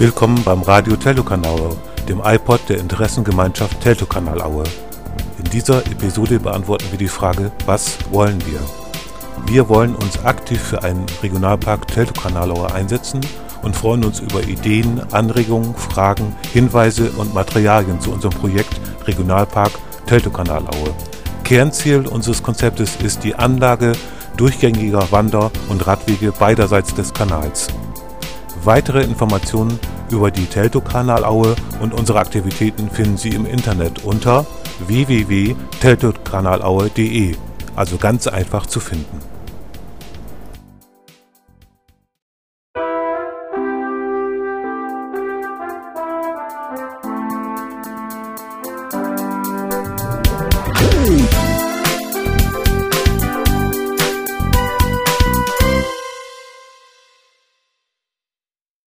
Willkommen beim Radio Teltow-Kanal, dem iPod der Interessengemeinschaft Teltow-Kanal-Aue. In dieser Episode beantworten wir die Frage, was wollen wir? Wir wollen uns aktiv für einen Regionalpark Teltow-Kanal-Aue einsetzen und freuen uns über Ideen, Anregungen, Fragen, Hinweise und Materialien zu unserem Projekt Regionalpark Teltow-Kanal-Aue. Kernziel unseres Konzeptes ist die Anlage durchgängiger Wander- und Radwege beiderseits des Kanals. Weitere Informationen über die Teltow-Kanalaue und unsere Aktivitäten finden Sie im Internet unter www.teltowkanalaue.de, also ganz einfach zu finden.